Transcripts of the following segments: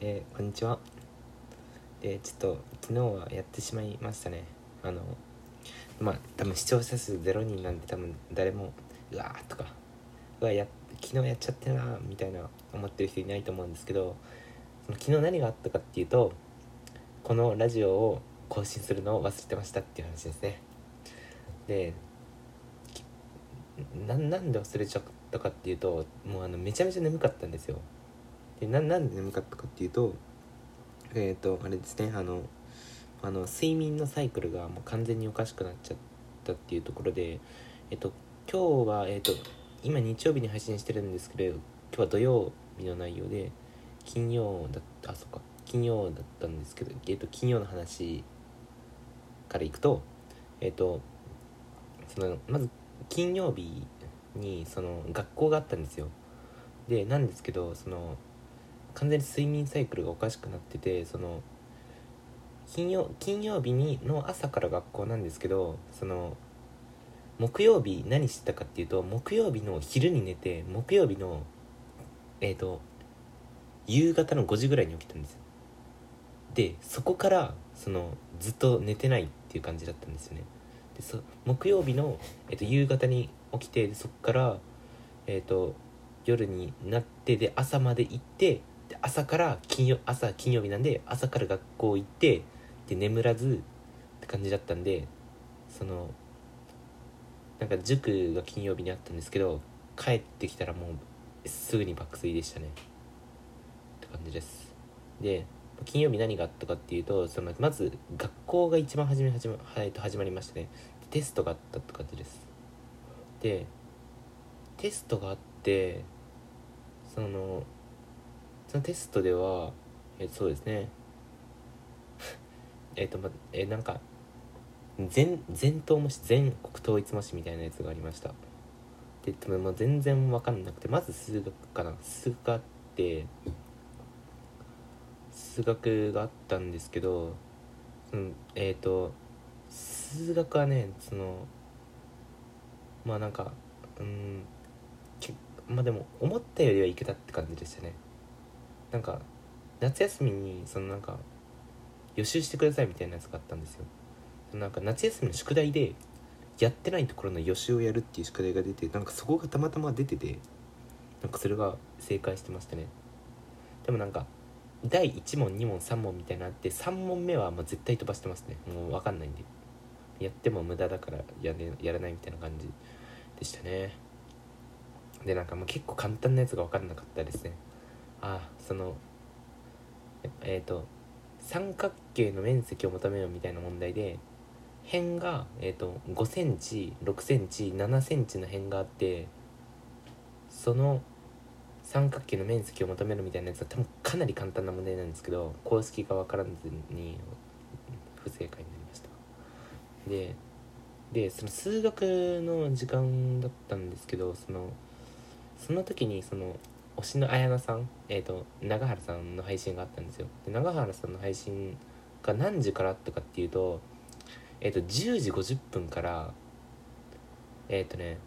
えーこんにちは。でちょっと昨日はやってしまいましたね。あのまあ多分視聴者数0人なんで多分誰もうわーとかうわや昨日やっちゃってるなみたいな思ってる人いないと思うんですけどその昨日何があったかっていうとこのラジオを更新するのを忘れてましたっていう話ですね。できななんで忘れちゃったかっていうともうあのめちゃめちゃ眠かったんですよ。でななんで眠かったかっていうとえっ、とあれですねあのあの睡眠のサイクルがもう完全におかしくなっちゃったっていうところでえっ、と今日はえっ、と今日曜日に配信してるんですけど今日は土曜日の内容で金曜だったあそっか金曜だったんですけど、えっと金曜の話からいくとえっ、とそのまず金曜日にその学校があったんですよ。でなんですけどその完全に睡眠サイクルがおかしくなっててその金曜金曜日にの朝から学校なんですけどその木曜日何してたかっていうと木曜日の昼に寝て木曜日のえっ、と夕方の5時ぐらいに起きたんですよ。でそこからそのずっと寝てないっていう感じだったんですよね。でそ木曜日の、えっと夕方に起きてそこから、えっと夜になってで朝まで行って朝から金曜朝金曜日なんで朝から学校行ってで眠らずって感じだったんでそのなんか塾が金曜日にあったんですけど帰ってきたらもうすぐに爆睡でしたね。って感じです。で金曜日何があったかっていうとそのまず学校が一番初め始ま,、はい、と始まりましてね。テストがあったって感じです。でテストがあってそのそのテストではえそうですね。えっとまえなんか全全統模試全国統一模試みたいなやつがありました。で多分も全然分かんなくてまず数学かな。数学があって数学があったんですけどそのえっ、と数学はねそのまあなんかうんまあでも思ったよりはいけたって感じでしたね。なんか夏休みにそのなんか予習してくださいみたいなやつがあったんですよ。なんか夏休みの宿題でやってないところの予習をやるっていう宿題が出てなんかそこがたまたま出ててなんかそれが正解してましたね。でもなんか第1問2問3問みたいなのあって3問目はもう絶対飛ばしてますね。もう分かんないんで。やっても無駄だからや,、ね、やらないみたいな感じでしたね。でなんかもう結構簡単なやつが分かんなかったですね。あそのえっ、と三角形の面積を求めようみたいな問題で辺が、えー、と5センチ6センチ7センチの辺があってその三角形の面積を求めるみたいなやつは多分かなり簡単な問題なんですけど公式が分からずに不正解になりました。ででその数学の時間だったんですけどそのその時にその推しの綾菜さん、えー、と永原さんの配信があったんですよ。で永原さんの配信が何時からあったかっていうとえっ、と10時50分からえっ、とね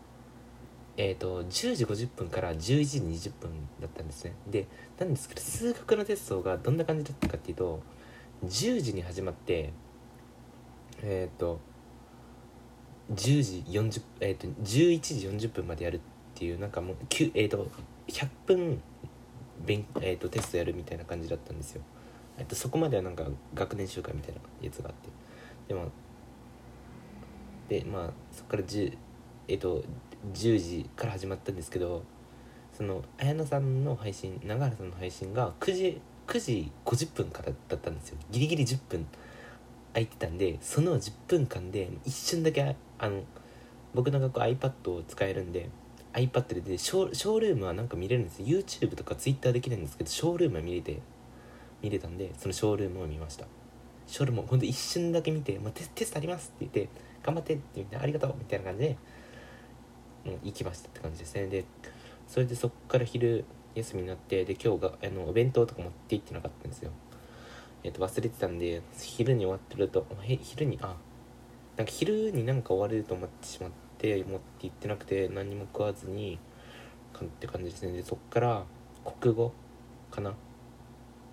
えっ、と10時50分から11時20分だったんですね。でなんですけど数学のテストがどんな感じだったかっていうと10時に始まってえっ、と10時40えっ、と11時40分までやるっていうなんかもう9えっ、と100分勉、えー、とテストやるみたいな感じだったんですよ、えっとそこまではなんか学年集会みたいなやつがあって。でもでまあそこから10えっ、と10時から始まったんですけどその綾菜さんの配信永原さんの配信が9時9時50分からだったんですよ。ギリギリ10分空いてたんでその10分間で一瞬だけあの僕の学校 iPad を使えるんで iPad でショショールームはなんか見れるんです。YouTube とか Twitter できないんですけどショールームは見れて見れたんでそのショールームを見ました。ショールームをほんと一瞬だけ見て、まあ、テテストありますって言って頑張ってって言ってありがとうみたいな感じで、うん、行きましたって感じですね。でそれでそっから昼休みになってで今日があのお弁当とか持って行ってなかったんですよ。えっ、と忘れてたんで昼に終わってるとへ昼にあなんか昼になんか終われると思ってしまってて持って行ってなくて何も食わずにかって感じですね。でそっから国語かな？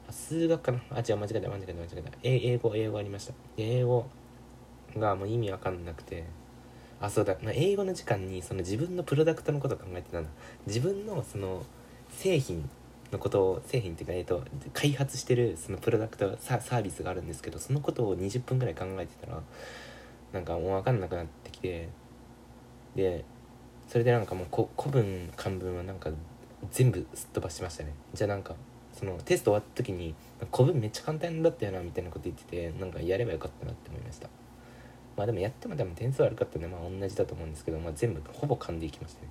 あ数学かな？あ違う間違えた間違えた間違えた。英語英語ありました。英語がもう意味わかんなくて。あそうだ、まあ、英語の時間にその自分のプロダクトのことを考えてたんだ自分のその製品のことを製品っていうか、えー、と開発してるそのプロダクトササービスがあるんですけどそのことを20分ぐらい考えてたらなんかもう分かんなくなってきて。でそれでなんかもう古文漢文はなんか全部すっ飛ばしましたね。じゃあなんかそのテスト終わった時に古文めっちゃ簡単だったよなみたいなこと言っててなんかやればよかったなって思いました。まあでもやっても多分点数悪かったんでまあ同じだと思うんですけど、まあ、全部ほぼ噛んでいきましたね。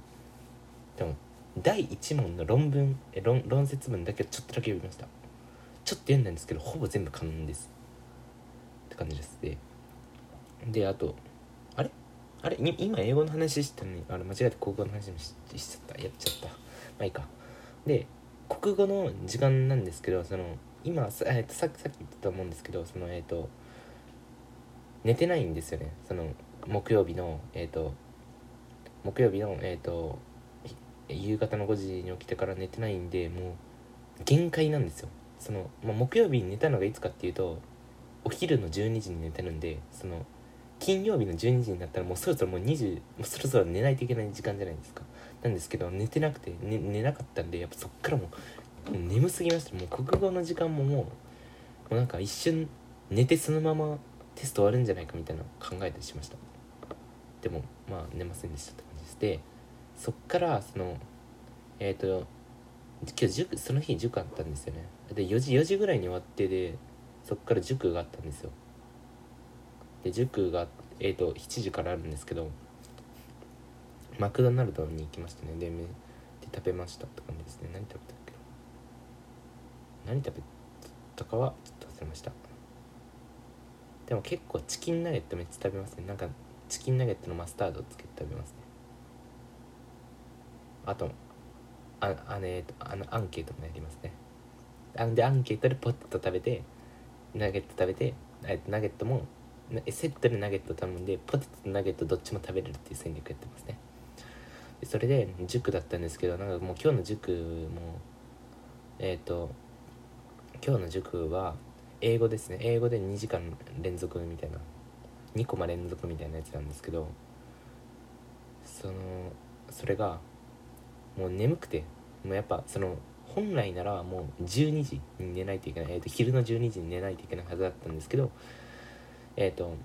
でも第1問の論文え論論説文だけちょっとだけ読みました。ちょっと読んだんですけどほぼ全部噛んです。って感じです。でであとあれ今英語の話してたのにあれ間違えて国語の話もしちゃったやっちゃった。まあいいか。で国語の時間なんですけどその今さ,、えー、とさっさっき言ったと思うんですけどそのえっ、ー、と寝てないんですよね。その木曜日のえっ、ー、と木曜日のえっ、ー、と夕方の5時に起きてから寝てないんでもう限界なんですよ。その、まあ、木曜日に寝たのがいつかっていうとお昼の12時に寝てるんでその金曜日の12時になったらもうそろそろもう20もうそろそろ寝ないといけない時間じゃないですか。なんですけど寝てなくて、ね、寝なかったんでやっぱそっからもうもう眠すぎました。もう国語の時間ももうもうなんか一瞬寝てそのままテスト終わるんじゃないかみたいな考えたりしました。でもまあ寝ませんでしたって感じです。でそっからそのえっ、ー、と今日塾その日塾あったんですよね。で4時4時ぐらいに終わってでそっから塾があったんですよ。で塾がえ、ー、と7時からあるんですけどマクドナルドに行きましたねでで食べましたって感じですね。何食べたっけ？何食べたかはちょっと忘れました。でも結構チキンナゲットめっちゃ食べますね。なんかチキンナゲットのマスタードをつけて食べますね。あとああ,、ね、あのアンケートもやりますね。あでアンケートでポテト食べてナゲット食べてナゲットもセットでナゲット頼んでポテトとナゲットどっちも食べれるっていう戦略やってますね。でそれで塾だったんですけどなんかもう今日の塾もえっ、ー、と今日の塾は英語ですね。英語で2時間連続みたいな2コマ連続みたいなやつなんですけどそのそれがもう眠くてもうやっぱその本来ならもう12時に寝ないといけない、えー、と昼の12時に寝ないといけないはずだったんですけどえっ、ー、と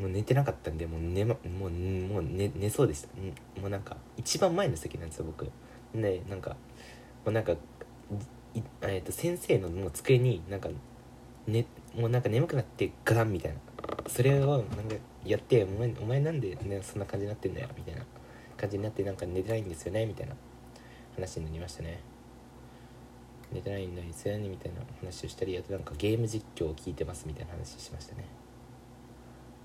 もう寝てなかったんでもう寝,、ま、もうもう寝寝そうでした。もうなんか一番前の席なんですよ僕。でなんかもうなんかえー、と先生のもう机になんか、ね、もうなんか眠くなってガタンみたいな。それをなんかやってお前お前なんで、ね、そんな感じになってんだよみたいな感じになってなんか寝てないんですよねみたいな話になりましたね。寝てないんですよねみたいな話をしたりあとなんかゲーム実況を聞いてますみたいな話しましたね。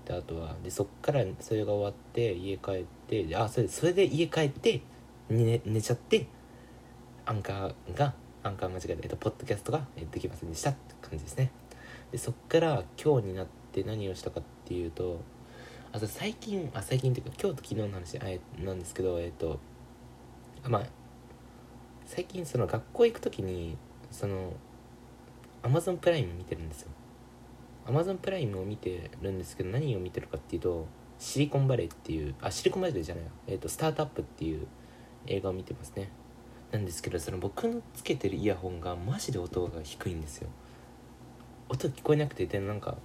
であとはでそっからそれが終わって家帰ってあそれそれで家帰って寝寝ちゃってアンカーがアンカー間違えた、えっと、ポッドキャストができませんでしたって感じですね。でそっから今日になって何をしたかっていうとあと最近あ最近っていうか今日と昨日の話あなんですけどえっとまあ最近その学校行く時にそのアマゾンプライム見てるんですよ。アマゾンプライムを見てるんですけど何を見てるかっていうとシリコンバレーっていうあシリコンバレーじゃないえっ、とスタートアップっていう映画を見てますね。なんですけどその僕のつけてるイヤホンがマジで音が低いんですよ。音聞こえなくてでなんか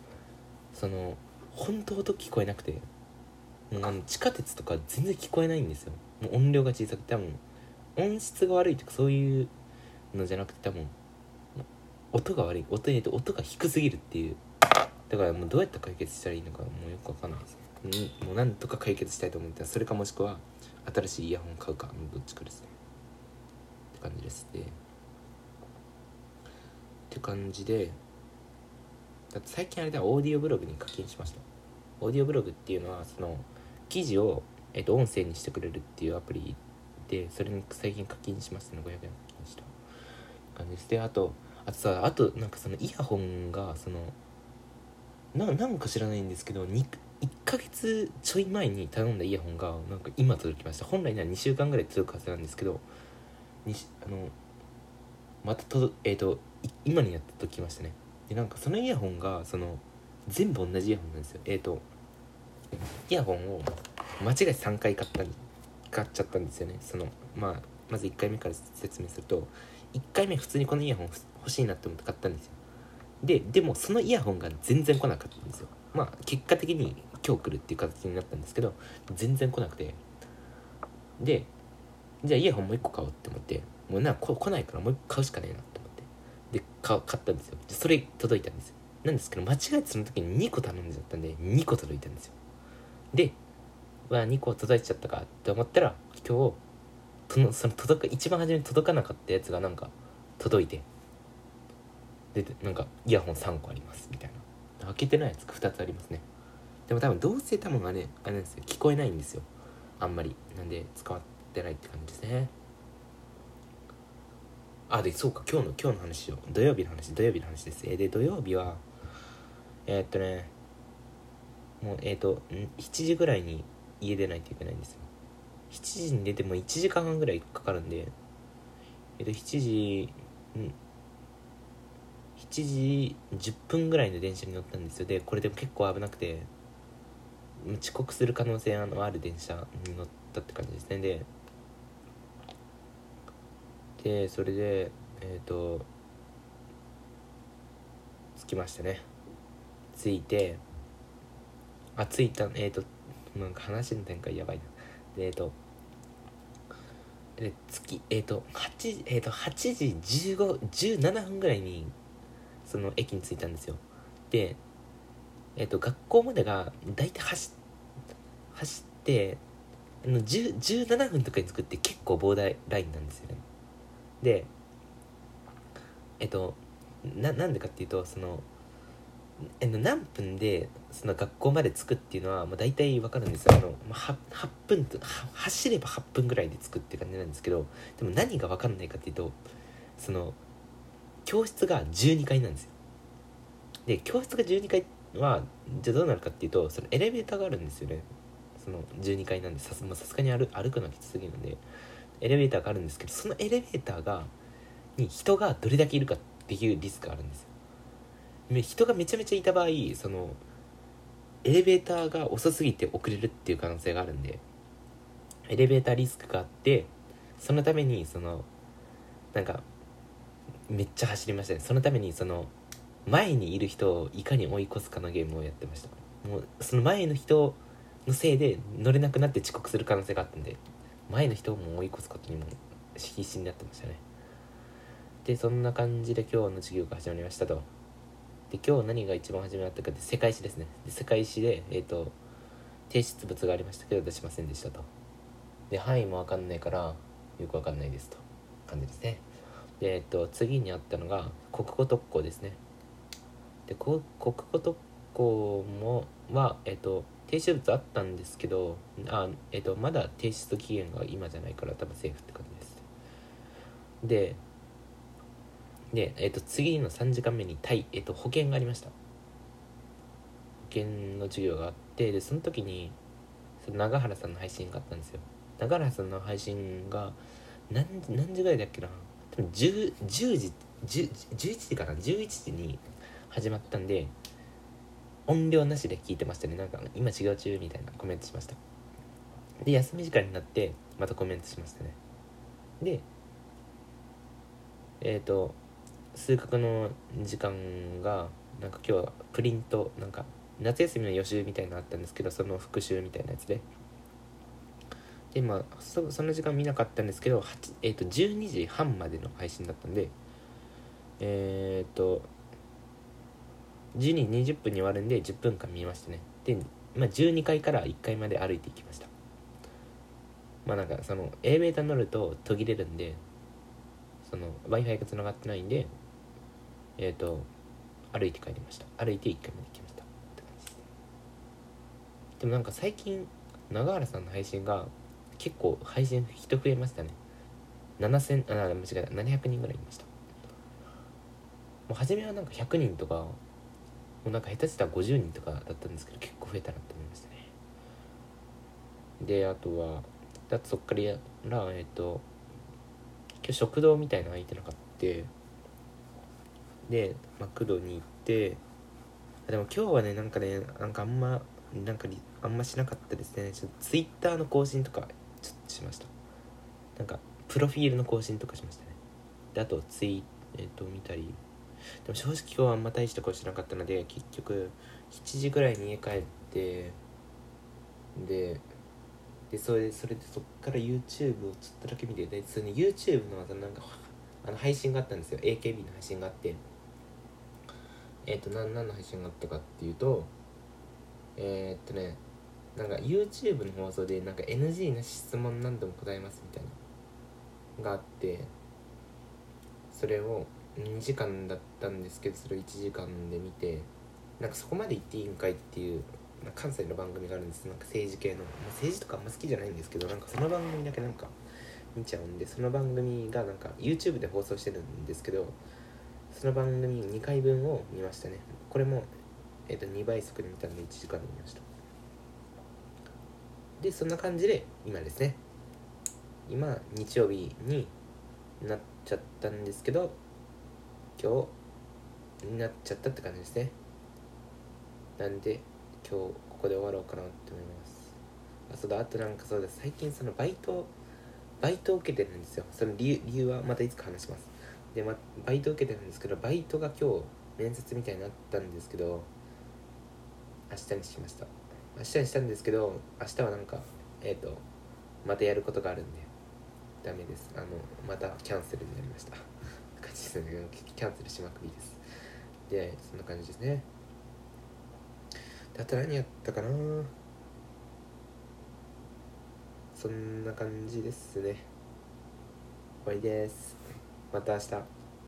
その本当音聞こえなくてもうあの地下鉄とか全然聞こえないんですよ。もう音量が小さくて多分音質が悪いとかそういうのじゃなくて多分音が悪い。音と音が低すぎるっていう。だからもうどうやって解決したらいいのかもうよくわかん。ないですもうなんとか解決したいと思ってそれかもしくは新しいイヤホン買うかどっちかですね。って感じですね。って感じでだって最近あれだオーディオブログに課金しました。オーディオブログっていうのはその記事を、えっと、音声にしてくれるっていうアプリでそれに最近課金しましたね。500円課金した感じです。であとあとさあとなんかそのイヤホンがそのなんか知らないんですけど1ヶ月ちょい前に頼んだイヤホンがなんか今届きました。本来なら2週間ぐらい届くはずなんですけどにあのまたとえっ、ー、と今にやっときましたね。でなんかそのイヤホンがその全部同じイヤホンなんですよ。えっ、とイヤホンを間違えて3回買ったん買っちゃったんですよね。そのまあまず1回目から説明すると1回目普通にこのイヤホン欲しいなって思って買ったんですよ。ででもそのイヤホンが全然来なかったんですよ。まあ結果的に今日来るっていう形になったんですけど全然来なくて。でじゃあイヤホンもう1個買おうって思ってもうなこ来ないからもう1個買うしかねえなって思って。で買ったんですよ。でそれ届いたんですよ。なんですけど間違えてその時に2個頼んじゃったんで2個届いたんですよ。でわ2個届いちゃったかって思ったら今日とのその届か一番初めに届かなかったやつがなんか届いてでなんかイヤホン3個ありますみたいな。開けてないやつ2つありますね。でも多分どうせ多分あれあれなんですよ。聞こえないんですよ。あんまり。なんで使ってないって感じですね。あでそうか今日の今日の話を土曜日の話土曜日の話です。え、で土曜日はえー、っとねもうえー、っと7時ぐらいに家出ないといけないんですよ。7時に出ても1時間半ぐらいかかるんでえっと7時ん。7時10分ぐらいの電車に乗ったんですよ。でこれでも結構危なくて遅刻する可能性のある電車に乗ったって感じですね。ででそれでえっ、ー、と着きましたね。着いてあ着いたえっ、ー、となんか話の展開やばいな。でえっ、とで月えっ、と8えっ、と8時1517分ぐらいにその駅に着いたんですよ。でえっ、と学校までが大体走走ってあの17分とかに作って結構膨大ラインなんですよね。でえっとななんでかっていうとその何分でその学校まで着くっていうのは、まあ、大体分かるんですよ。あの、8, 8分と走れば8分ぐらいで着くって感じなんですけどでも何が分かんないかっていうとその教室が12階なんですよ。で教室が12階はじゃあどうなるかっていうとそのエレベーターがあるんですよね。その12階なんでさすがに歩歩くのはきつすぎるのでエレベーターがあるんですけどそのエレベーターがに人がどれだけいるかっていうリスクがあるんですよ。人がめちゃめちゃいた場合そのエレベーターが遅すぎて遅れるっていう可能性があるんでエレベーターリスクがあってそのためにそのなんかめっちゃ走りましたね。そのためにその前にいる人をいかに追い越すかのゲームをやってました。もうその前の人のせいで乗れなくなって遅刻する可能性があったんで前の人をも追い越すことにも必死になってましたね。でそんな感じで今日の授業が始まりましたと。で今日何が一番初めだったかって世界史ですね。で世界史でえ、ー、と提出物がありましたけど出しませんでしたと。で範囲も分かんないからよく分かんないですと。感じですね。でえっ、ー、と次にあったのが国語特攻ですね。で国語特攻もはえっ、ー、と提出物あったんですけどあ、えっと、まだ提出期限が今じゃないから多分セーフって感じです。でで、えっと、次の3時間目にタイ、えっと、保険がありました。保険の授業があってでその時にその永原さんの配信があったんですよ。永原さんの配信が何何時ぐらいだっけな？多分 10, 10時10 11時かな？11時に始まったんで音量なしで聞いてましたね。なんか今授業中みたいなコメントしました。で休み時間になってまたコメントしましたね。でえっ、ー、と数学の時間がなんか今日はプリントなんか夏休みの予習みたいなのあったんですけどその復習みたいなやつで。でまあそその時間見なかったんですけど、えー、と12時半までの配信だったんでえっ、ー、と12時20分に終わるんで10分間見ましたね。で、まあ、12階から1階まで歩いていきました。まあなんかそのエレベーター乗ると途切れるんでその w i f i がつながってないんでえっ、ー、と歩いて帰りました。歩いて1階まで来ました。って感じです。でもなんか最近永原さんの配信が結構配信人増えましたね。7000あ間違えた。700人ぐらいいました。もう初めはなんか100人とかもうなんか下手したら50人とかだったんですけど結構増えたなって思いましたね。であとはだとそっからえっ、ー、と今日食堂みたいなの空いてなかった。でマクドに行ってでも今日はねなんかねなんかあんまなんかあんましなかったですね。ちょツイッターの更新とかちょっとしました。なんかプロフィールの更新とかしましたね。であとツイえっ、と見たり。でも正直今日はあんま大したことしなかったので結局7時ぐらいに家帰ってででそれでそれでそっから YouTube をちょっとだけ見てでそれ、ね、YouTube のなんかあの配信があったんですよ。AKB の配信があって。えっ、ー、と何の配信があったかっていうとえー、っとねなんか YouTube の放送でなんか NG な質問何度も答えますみたいながあってそれを2時間だったんですけどそれを1時間で見てなんかそこまで言っていいんかいっていう関西の番組があるんです。なんか政治系の、まあ、政治とかあんま好きじゃないんですけどなんかその番組だけなんか見ちゃうんでその番組がなんか YouTube で放送してるんですけどその番組2回分を見ましたね。これも、えー、と2倍速で見たんで1時間で見ました。でそんな感じで今ですね。今日曜日になっちゃったんですけど今日になっちゃったって感じですね。なんで今日ここで終わろうかなって思います。あそうだあとなんかそうだ最近そのバイトバイトを受けてるんですよ。その理由理由はまたいつか話します。で、ま、バイト受けてるんですけどバイトが今日面接みたいになったんですけど明日にしました。明日にしたんですけど明日はなんかえっ、ー、とまたやることがあるんでダメです。あのまたキャンセルになりました。感じですね。キャンセルしまくりです。でそんな感じですね。あと何やったかな？そんな感じですね。終わりです。また明日。